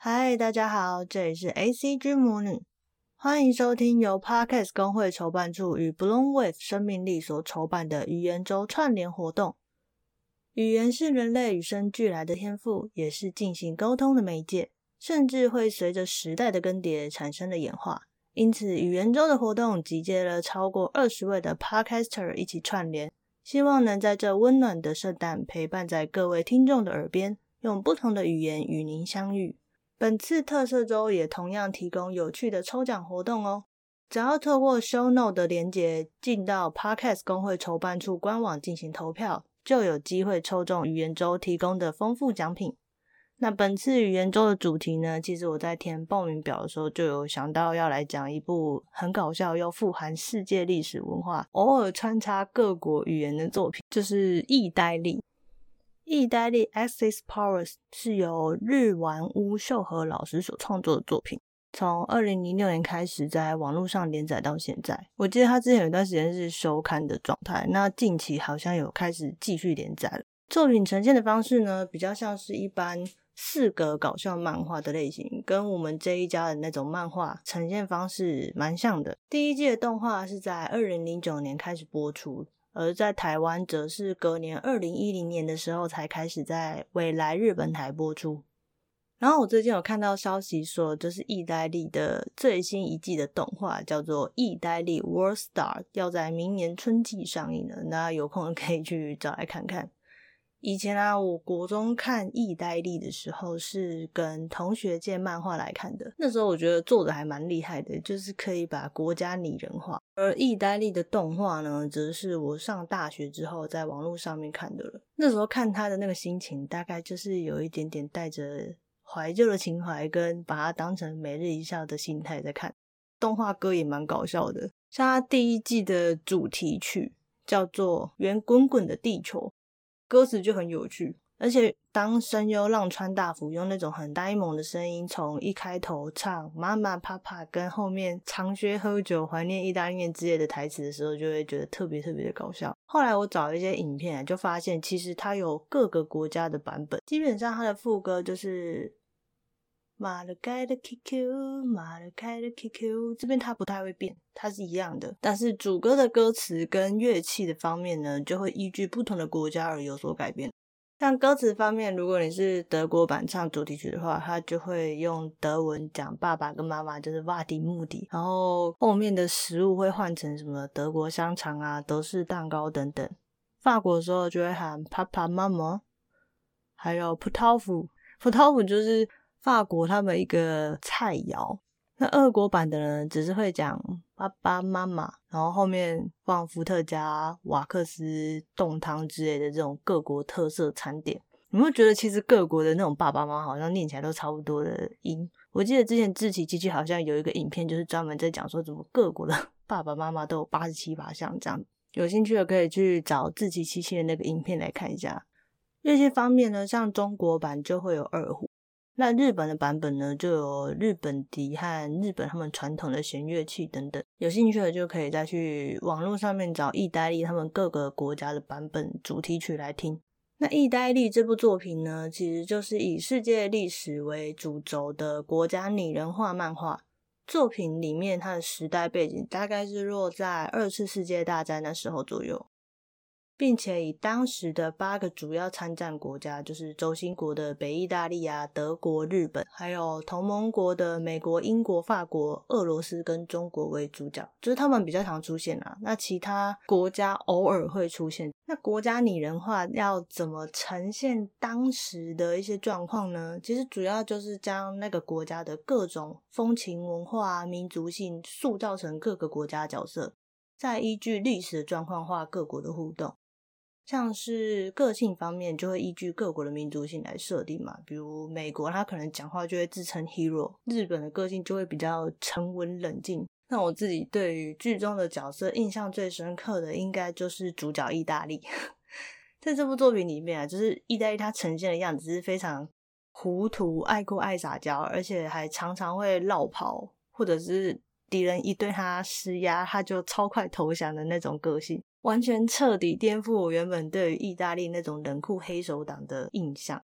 嗨，大家好，这里是 ACG 魔女，欢迎收听由 Podcast 公会筹办处与 Bloom Wave 生命力所筹办的语言周串联活动。语言是人类与生俱来的天赋，也是进行沟通的媒介，甚至会随着时代的更迭产生了演化。因此，语言周的活动集结了超过二十位的 Podcaster 一起串联，希望能在这温暖的圣诞陪伴在各位听众的耳边，用不同的语言与您相遇。本次特色周也同样提供有趣的抽奖活动哦！只要透过 Show Note 的连接进到 Podcast 公会筹办处官网进行投票，就有机会抽中语言周提供的丰富奖品。那本次语言周的主题呢，其实我在填报名表的时候就有想到要来讲一部很搞笑又富含世界历史文化，偶尔穿插各国语言的作品，就是意呆力。意大利 Access Powers 是由日丸屋秀和老师所创作的作品，从二零零六年开始在网络上连载到现在。我记得他之前有一段时间是休刊的状态，那近期好像有开始继续连载了。作品呈现的方式呢，比较像是一般四格搞笑漫画的类型，跟我们这一家的那种漫画呈现方式蛮像的。第一季的动画是在二零零九年开始播出。而在台湾，则是隔年二零一零年的时候才开始在未来日本台播出。然后我最近有看到消息说，这是意大利的最新一季的动画叫做《意大利 World Star》，要在明年春季上映了。那有空可以去找来看看。以前啊，我国中看意呆力的时候是跟同学借漫画来看的。那时候我觉得做的还蛮厉害的，就是可以把国家拟人化。而意呆力的动画呢，则是我上大学之后在网络上面看的了。那时候看他的那个心情，大概就是有一点点带着怀旧的情怀，跟把它当成每日一笑的心态在看。动画歌也蛮搞笑的，像他第一季的主题曲叫做《圆滚滚的地球》。歌词就很有趣，而且当声优浪川大辅用那种很呆萌的声音，从一开头唱“妈妈、爸爸”跟后面长靴喝酒、怀念意大利面之类的台词的时候，就会觉得特别特别的搞笑。后来我找一些影片，就发现其实它有各个国家的版本，基本上它的副歌就是。马勒盖的 QQ，马勒盖的 QQ，这边它不太会变，它是一样的。但是主歌的歌词跟乐器的方面呢，就会依据不同的国家而有所改变。像歌词方面，如果你是德国版唱主题曲的话，它就会用德文讲爸爸跟妈妈，就是 What die Mutti，然后后面的食物会换成什么德国香肠啊、德式蛋糕等等。法国的时候就会喊 Papa Mama，还有 Putaufu，Putaufu 就是。法国他们一个菜肴，那俄国版的人只是会讲爸爸妈妈，然后后面放伏特加、瓦克斯冻汤之类的这种各国特色餐点。你会觉得其实各国的那种爸爸妈妈好像念起来都差不多的音？我记得之前志祺七七好像有一个影片，就是专门在讲说怎么各国的 爸爸妈妈都有八十七把像这样。有兴趣的可以去找志祺七七的那个影片来看一下。乐器方面呢，像中国版就会有二胡。那日本的版本呢，就有日本笛和日本他们传统的弦乐器等等。有兴趣的就可以再去网络上面找意大利他们各个国家的版本主题曲来听。那意大利这部作品呢，其实就是以世界历史为主轴的国家拟人化漫画作品。里面它的时代背景大概是落在二次世界大战那时候左右。并且以当时的八个主要参战国家，就是轴心国的北意大利啊、德国、日本，还有同盟国的美国、英国、法国、俄罗斯跟中国为主角，就是他们比较常出现啊。那其他国家偶尔会出现。那国家拟人化要怎么呈现当时的一些状况呢？其实主要就是将那个国家的各种风情文化、民族性塑造成各个国家角色，再依据历史的状况画各国的互动。像是个性方面，就会依据各国的民族性来设定嘛。比如美国，他可能讲话就会自称 hero；日本的个性就会比较沉稳冷静。那我自己对于剧中的角色印象最深刻的，应该就是主角意大利。在这部作品里面啊，就是意大利他呈现的样子是非常糊涂、爱哭、爱撒娇，而且还常常会落跑，或者是敌人一对他施压，他就超快投降的那种个性。完全彻底颠覆我原本对于意大利那种冷酷黑手党的印象。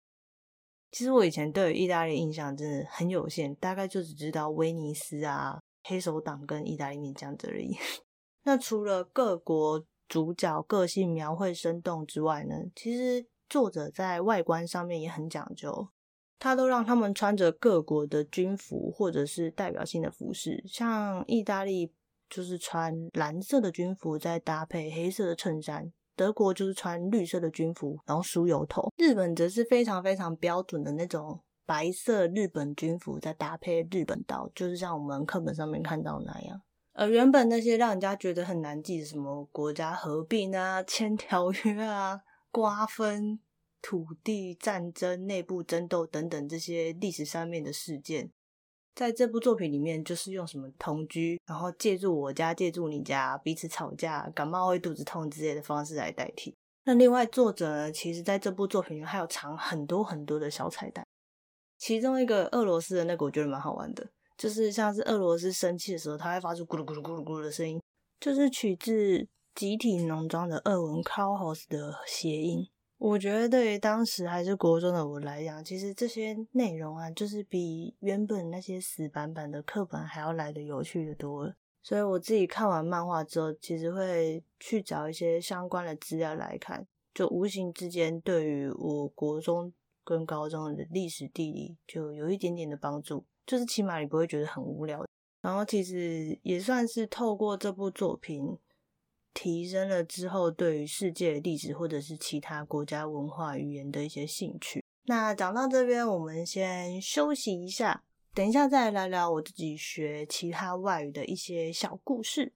其实我以前对于意大利印象真的很有限，大概就只知道威尼斯啊、黑手党跟意大利面这样子而已。那除了各国主角个性描绘生动之外呢，其实作者在外观上面也很讲究，他都让他们穿着各国的军服或者是代表性的服饰，像意大利就是穿蓝色的军服，再搭配黑色的衬衫。德国就是穿绿色的军服，然后梳油头。日本则是非常非常标准的那种白色日本军服，再搭配日本刀，就是像我们课本上面看到那样。而原本那些让人家觉得很难记什么国家合并啊、签条约啊、瓜分土地、战争、内部争斗等等这些历史上面的事件。在这部作品里面，就是用什么同居，然后借住我家，借住你家，彼此吵架，感冒会肚子痛之类的方式来代替。那另外作者呢，其实在这部作品里面还有藏很多很多的小彩蛋，其中一个俄罗斯的那个我觉得蛮好玩的，就是像是俄罗斯生气的时候，它会发出咕噜咕噜咕噜咕噜的声音，就是取自集体农庄的俄文 “Cowhouse” 的谐音。我觉得对于当时还是国中的我来讲，其实这些内容啊，就是比原本那些死板板的课本还要来得有趣的多。所以我自己看完漫画之后，其实会去找一些相关的资料来看，就无形之间对于我国中跟高中的历史地理就有一点点的帮助，就是起码你不会觉得很无聊。然后其实也算是透过这部作品。提升了之后对于世界历史或者是其他国家文化语言的一些兴趣。那讲到这边，我们先休息一下，等一下再聊聊我自己学其他外语的一些小故事。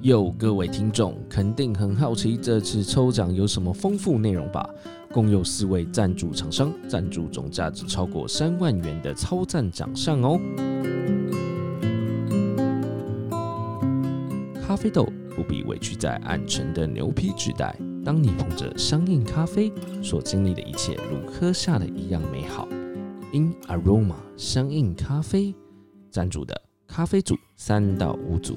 有各位听众肯定很好奇这次抽奖有什么丰富内容吧？共有四位赞助厂商赞助，总价值超过三万元的超赞奖项哦！咖啡豆不必委屈在暗沉的牛皮纸袋，当你捧着香印咖啡，所经历的一切如喝下的一样美好。In Aroma 香印咖啡赞助的咖啡组三到五组。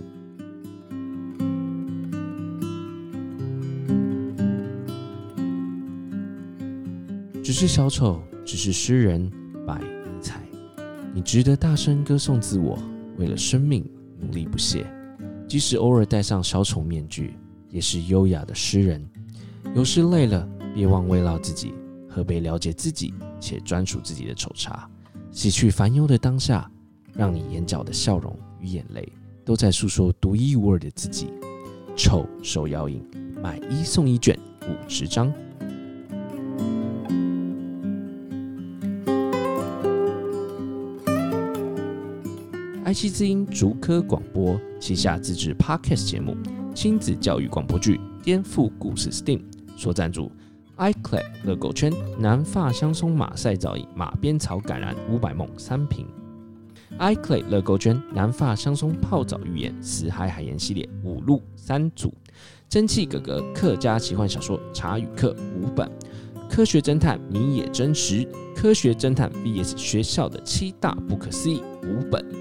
只是小丑，只是诗人，拜尼采。你值得大声歌颂自我，为了生命努力不懈。即使偶尔戴上小丑面具，也是优雅的诗人。有时累了，别忘慰劳自己，喝杯了解自己且专属自己的丑茶，洗去烦忧的当下，让你眼角的笑容与眼泪都在诉说独一无二的自己。丑手摇饮，买一送一卷五十张。爱惜之音竹科广播旗下自制 Podcast 节目亲子教育广播剧《颠覆故事 STEAM》所赞助，iClay 乐购圈南发香松马赛皂液马鞭草橄榄五百梦三瓶，iClay 乐购圈南发香松泡澡浴盐死海海盐系列五入三组，蒸汽格格客家奇幻小说茶语课五本，科学侦探谜也真实，科学侦探 VS 学校的七大不可思议五本。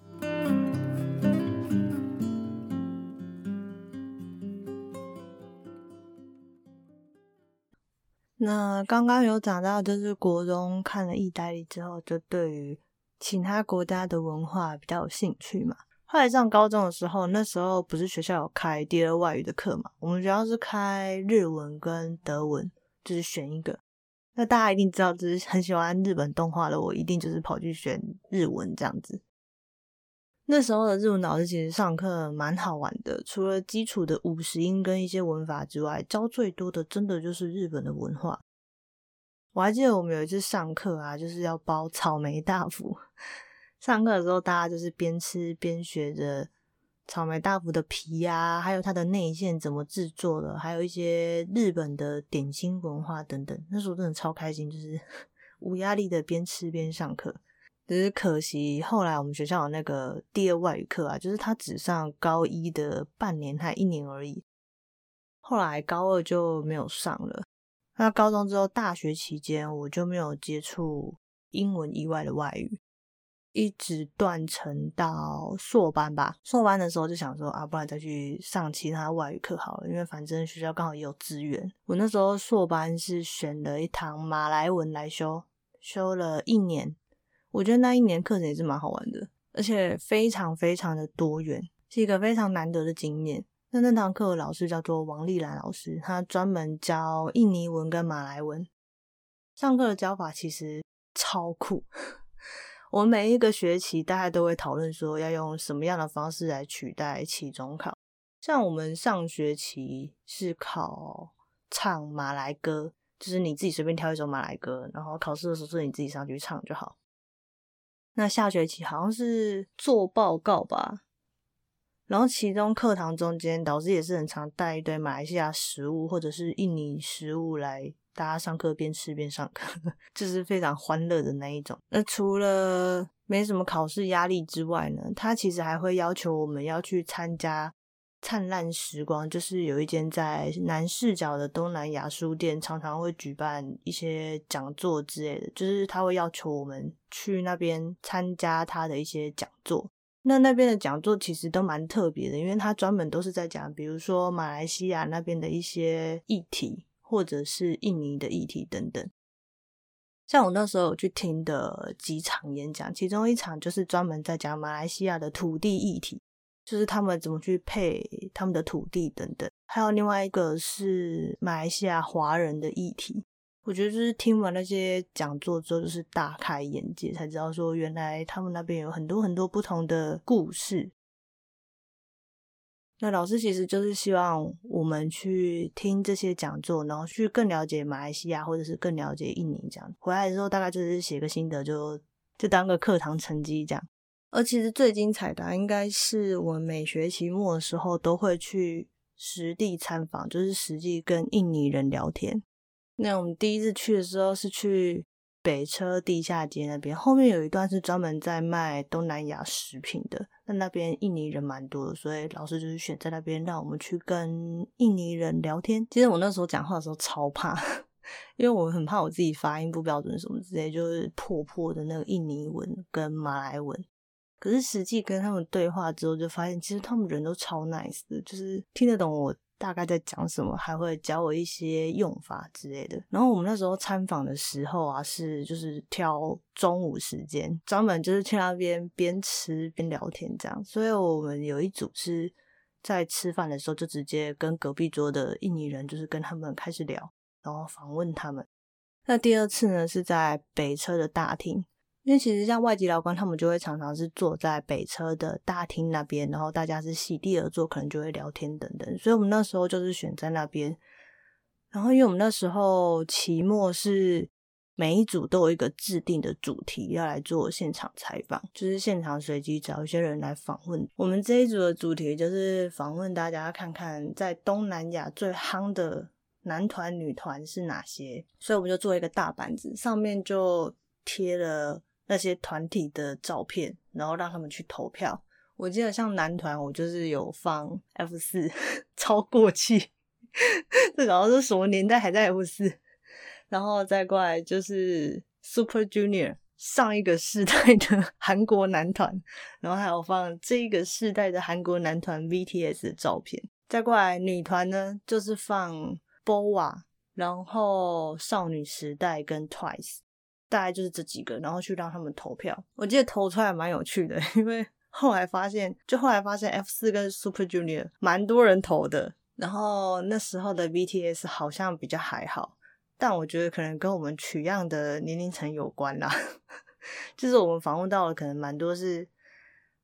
那刚刚有讲到，就是国中看了意大利之后，就对于其他国家的文化比较有兴趣嘛。后来上高中的时候，那时候不是学校有开第二外语的课嘛？我们学校是开日文跟德文，就是选一个。那大家一定知道，就是很喜欢日本动画的我，一定就是跑去选日文这样子。那时候的日文老师其实上课蛮好玩的，除了基础的五十音跟一些文法之外，教最多的真的就是日本的文化。我还记得我们有一次上课啊，就是要包草莓大福。上课的时候，大家就是边吃边学着草莓大福的皮呀、啊，还有它的内馅怎么制作的，还有一些日本的点心文化等等。那时候真的超开心，就是 无压力的边吃边上课。只是可惜后来我们学校有那个第二外语课啊，就是他只上高一的半年还一年而已，后来高二就没有上了。那高中之后大学期间，我就没有接触英文以外的外语。一直断层到硕班吧，硕班的时候就想说啊，不然再去上其他外语课好了，因为反正学校刚好也有资源。我那时候硕班是选了一堂马来文来修，修了一年，我觉得那一年课程也是蛮好玩的，而且非常非常的多元，是一个非常难得的经验。那那堂课的老师叫做王丽兰老师，她专门教印尼文跟马来文，上课的教法其实超酷。我们每一个学期大概都会讨论说要用什么样的方式来取代期中考。像我们上学期是考唱马来歌，就是你自己随便挑一首马来歌，然后考试的时候是你自己上去唱就好。那下学期好像是做报告吧，然后其中课堂中间导师也是很常带一堆马来西亚食物或者是印尼食物来。大家上课边吃边上课，就是非常欢乐的那一种。那除了没什么考试压力之外呢，他其实还会要求我们要去参加灿烂时光，就是有一间在南视角的东南亚书店，常常会举办一些讲座之类的，就是他会要求我们去那边参加他的一些讲座。那那边的讲座其实都蛮特别的，因为他专门都是在讲，比如说马来西亚那边的一些议题。或者是印尼的议题等等，像我那时候有去听的几场演讲，其中一场就是专门在讲马来西亚的土地议题，就是他们怎么去配他们的土地等等。还有另外一个是马来西亚华人的议题，我觉得就是听完那些讲座之后，就是大开眼界，才知道说原来他们那边有很多很多不同的故事。那老师其实就是希望我们去听这些讲座，然后去更了解马来西亚，或者是更了解印尼这样。回来之后大概就是写个心得就，就当个课堂成绩这样。而其实最精彩的应该是我们每学期末的时候都会去实地参访，就是实际跟印尼人聊天。那我们第一次去的时候是去。北车地下街那边，后面有一段是专门在卖东南亚食品的。那那边印尼人蛮多的，所以老师就是选在那边，让我们去跟印尼人聊天。其实我那时候讲话的时候超怕，因为我很怕我自己发音不标准什么之类，就是破破的那个印尼文跟马来文。可是实际跟他们对话之后，就发现其实他们人都超 nice 的，就是听得懂我。大概在讲什么，还会教我一些用法之类的。然后我们那时候参访的时候啊，是就是挑中午时间，专门就是去那边边吃边聊天这样。所以我们有一组是在吃饭的时候就直接跟隔壁桌的印尼人，就是跟他们开始聊，然后访问他们。那第二次呢，是在北车的大厅。因为其实像外籍劳工，他们就会常常是坐在北车的大厅那边，然后大家是席地而坐，可能就会聊天等等。所以我们那时候就是选在那边。然后因为我们那时候期末是每一组都有一个制定的主题要来做现场采访，就是现场随机找一些人来访问。我们这一组的主题就是访问大家，看看在东南亚最夯的男团、女团是哪些。所以我们就做一个大板子，上面就贴了。那些团体的照片，然后让他们去投票。我记得像男团，我就是有放 F 四，超过气。这然后是什么年代还在 F 四？然后再过来就是 Super Junior，上一个世代的 韩国男团，然后还有放这一个世代的韩国男团 BTS 的照片。再过来女团呢，就是放 BoA，然后少女时代跟 Twice。大概就是这几个，然后去让他们投票。我记得投出来蛮有趣的，因为后来发现，就后来发现 F 四跟 Super Junior 蛮多人投的，然后那时候的 BTS 好像比较还好，但我觉得可能跟我们取样的年龄层有关啦。就是我们访问到的可能蛮多是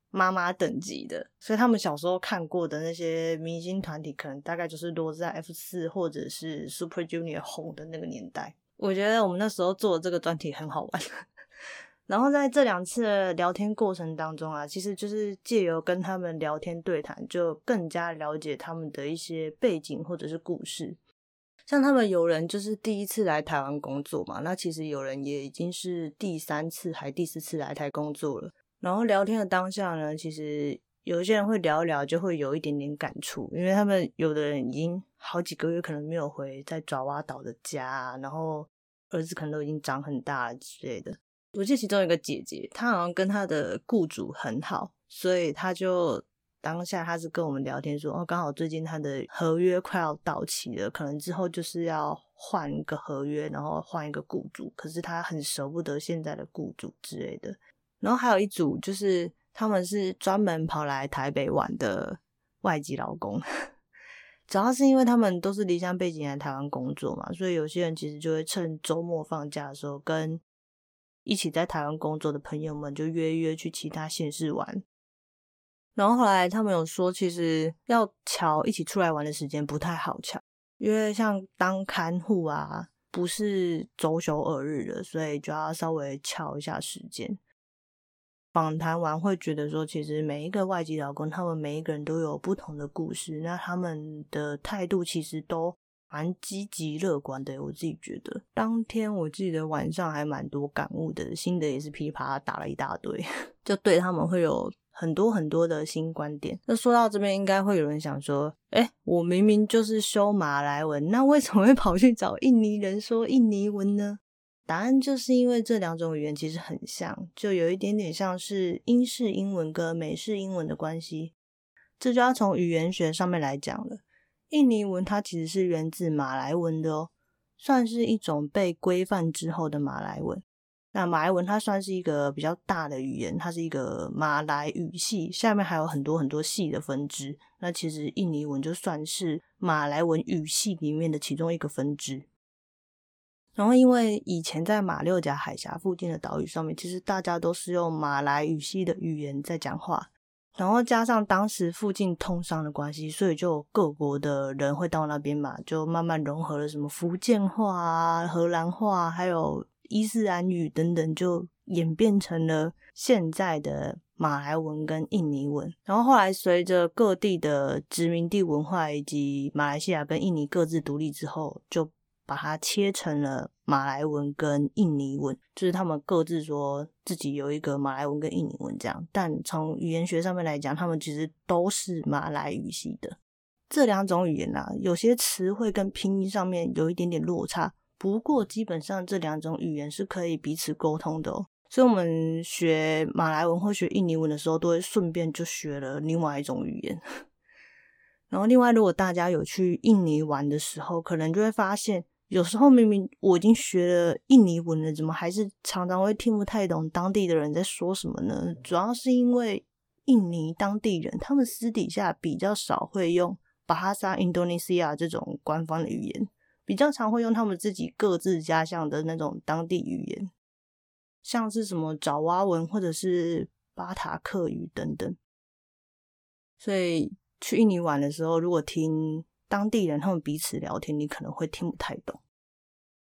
妈妈等级的，所以他们小时候看过的那些明星团体，可能大概就是落在 F 四或者是 Super Junior 红的那个年代。我觉得我们那时候做的这个专题很好玩，然后在这两次聊天过程当中啊，其实就是借由跟他们聊天对谈，就更加了解他们的一些背景或者是故事。像他们有人就是第一次来台湾工作嘛，那其实有人也已经是第三次还第四次来台工作了。然后聊天的当下呢，其实有一些人会聊一聊，就会有一点点感触，因为他们有的人已经好几个月可能没有回在爪哇岛的家，然后儿子可能都已经长很大之类的。我记得其中一个姐姐，她好像跟她的雇主很好，所以她就当下她是跟我们聊天说，哦，刚好最近她的合约快要到期了，可能之后就是要换一个合约，然后换一个雇主，可是她很舍不得现在的雇主之类的。然后还有一组就是他们是专门跑来台北玩的外籍劳工，主要是因为他们都是离乡背景来台湾工作嘛，所以有些人其实就会趁周末放假的时候跟。一起在台湾工作的朋友们就约约去其他县市玩，然后后来他们有说，其实要瞧一起出来玩的时间不太好瞧，因为像当看护啊，不是周休二日的，所以就要稍微乔一下时间。访谈完会觉得说，其实每一个外籍劳工，他们每一个人都有不同的故事，那他们的态度其实都。蛮积极乐观的，我自己觉得。当天我记得晚上还蛮多感悟的，心得也是噼啪打了一大堆，就对他们会有很多很多的新观点。那说到这边，应该会有人想说：哎，我明明就是修马来文，那为什么会跑去找印尼人说印尼文呢？答案就是因为这两种语言其实很像，就有一点点像是英式英文跟美式英文的关系。这就要从语言学上面来讲了。印尼文它其实是源自马来文的哦，算是一种被规范之后的马来文。那马来文它算是一个比较大的语言，它是一个马来语系，下面还有很多很多系的分支。那其实印尼文就算是马来文语系里面的其中一个分支。然后因为以前在马六甲海峡附近的岛屿上面，其实大家都是用马来语系的语言在讲话。然后加上当时附近通商的关系，所以就各国的人会到那边嘛，就慢慢融合了什么福建话啊、荷兰话，还有伊斯兰语等等，就演变成了现在的马来文跟印尼文。然后后来随着各地的殖民地文化以及马来西亚跟印尼各自独立之后，就把它切成了马来文跟印尼文，就是他们各自说自己有一个马来文跟印尼文这样，但从语言学上面来讲，他们其实都是马来语系的。这两种语言啊，有些词汇跟拼音上面有一点点落差，不过基本上这两种语言是可以彼此沟通的哦。所以我们学马来文或学印尼文的时候，都会顺便就学了另外一种语言。然后另外，如果大家有去印尼玩的时候，可能就会发现。有时候明明我已经学了印尼文了，怎么还是常常会听不太懂当地的人在说什么呢？主要是因为印尼当地人他们私底下比较少会用 Bahasa Indonesia 这种官方的语言，比较常会用他们自己各自家乡的那种当地语言，像是什么爪哇文或者是巴塔克语等等。所以去印尼玩的时候，如果听当地人他们彼此聊天，你可能会听不太懂。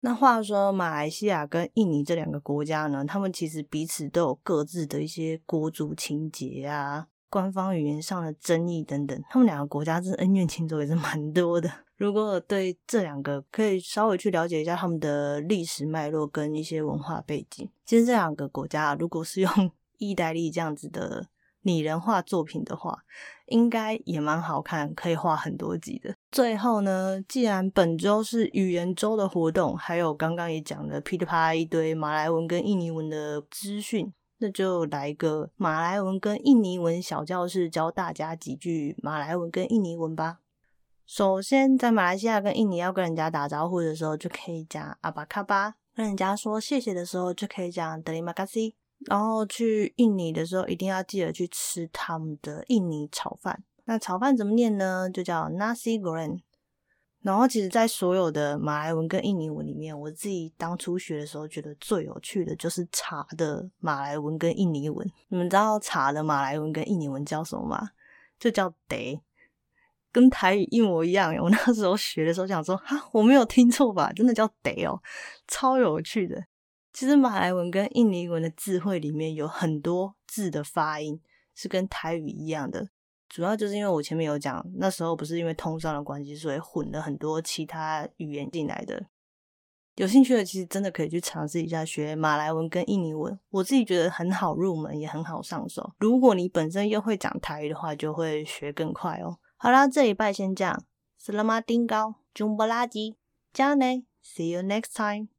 那话说，马来西亚跟印尼这两个国家呢，他们其实彼此都有各自的一些国族情节啊、官方语言上的争议等等。他们两个国家这恩怨情仇也是蛮多的。如果对这两个可以稍微去了解一下他们的历史脉络跟一些文化背景。其实这两个国家如果是用 意大利这样子的。拟人化作品的话，应该也蛮好看，可以画很多集的。最后呢，既然本周是语言周的活动，还有刚刚也讲了噼里啪啦一堆马来文跟印尼文的资讯，那就来个马来文跟印尼文小教室，教大家几句马来文跟印尼文吧。首先，在马来西亚跟印尼要跟人家打招呼的时候，就可以讲阿巴卡巴；跟人家说谢谢的时候，就可以讲德里马卡西。然后去印尼的时候，一定要记得去吃他们的印尼炒饭。那炒饭怎么念呢？就叫 nasi goreng。然后其实，在所有的马来文跟印尼文里面，我自己当初学的时候，觉得最有趣的就是茶的马来文跟印尼文。你们知道茶的马来文跟印尼文叫什么吗？就叫 teh，跟台语一模一样。我那时候学的时候想说，哈，我没有听错吧？真的叫 teh 哦，超有趣的。其实马来文跟印尼文的字汇里面有很多字的发音是跟台语一样的，主要就是因为我前面有讲，那时候不是因为通商的关系，所以混了很多其他语言进来的。有兴趣的其实真的可以去尝试一下学马来文跟印尼文，我自己觉得很好入门，也很好上手。如果你本身又会讲台语的话，就会学更快哦。好啦，这礼拜先这样，Selamat tinggal，Jumpa lagi，加油呢，See you next time。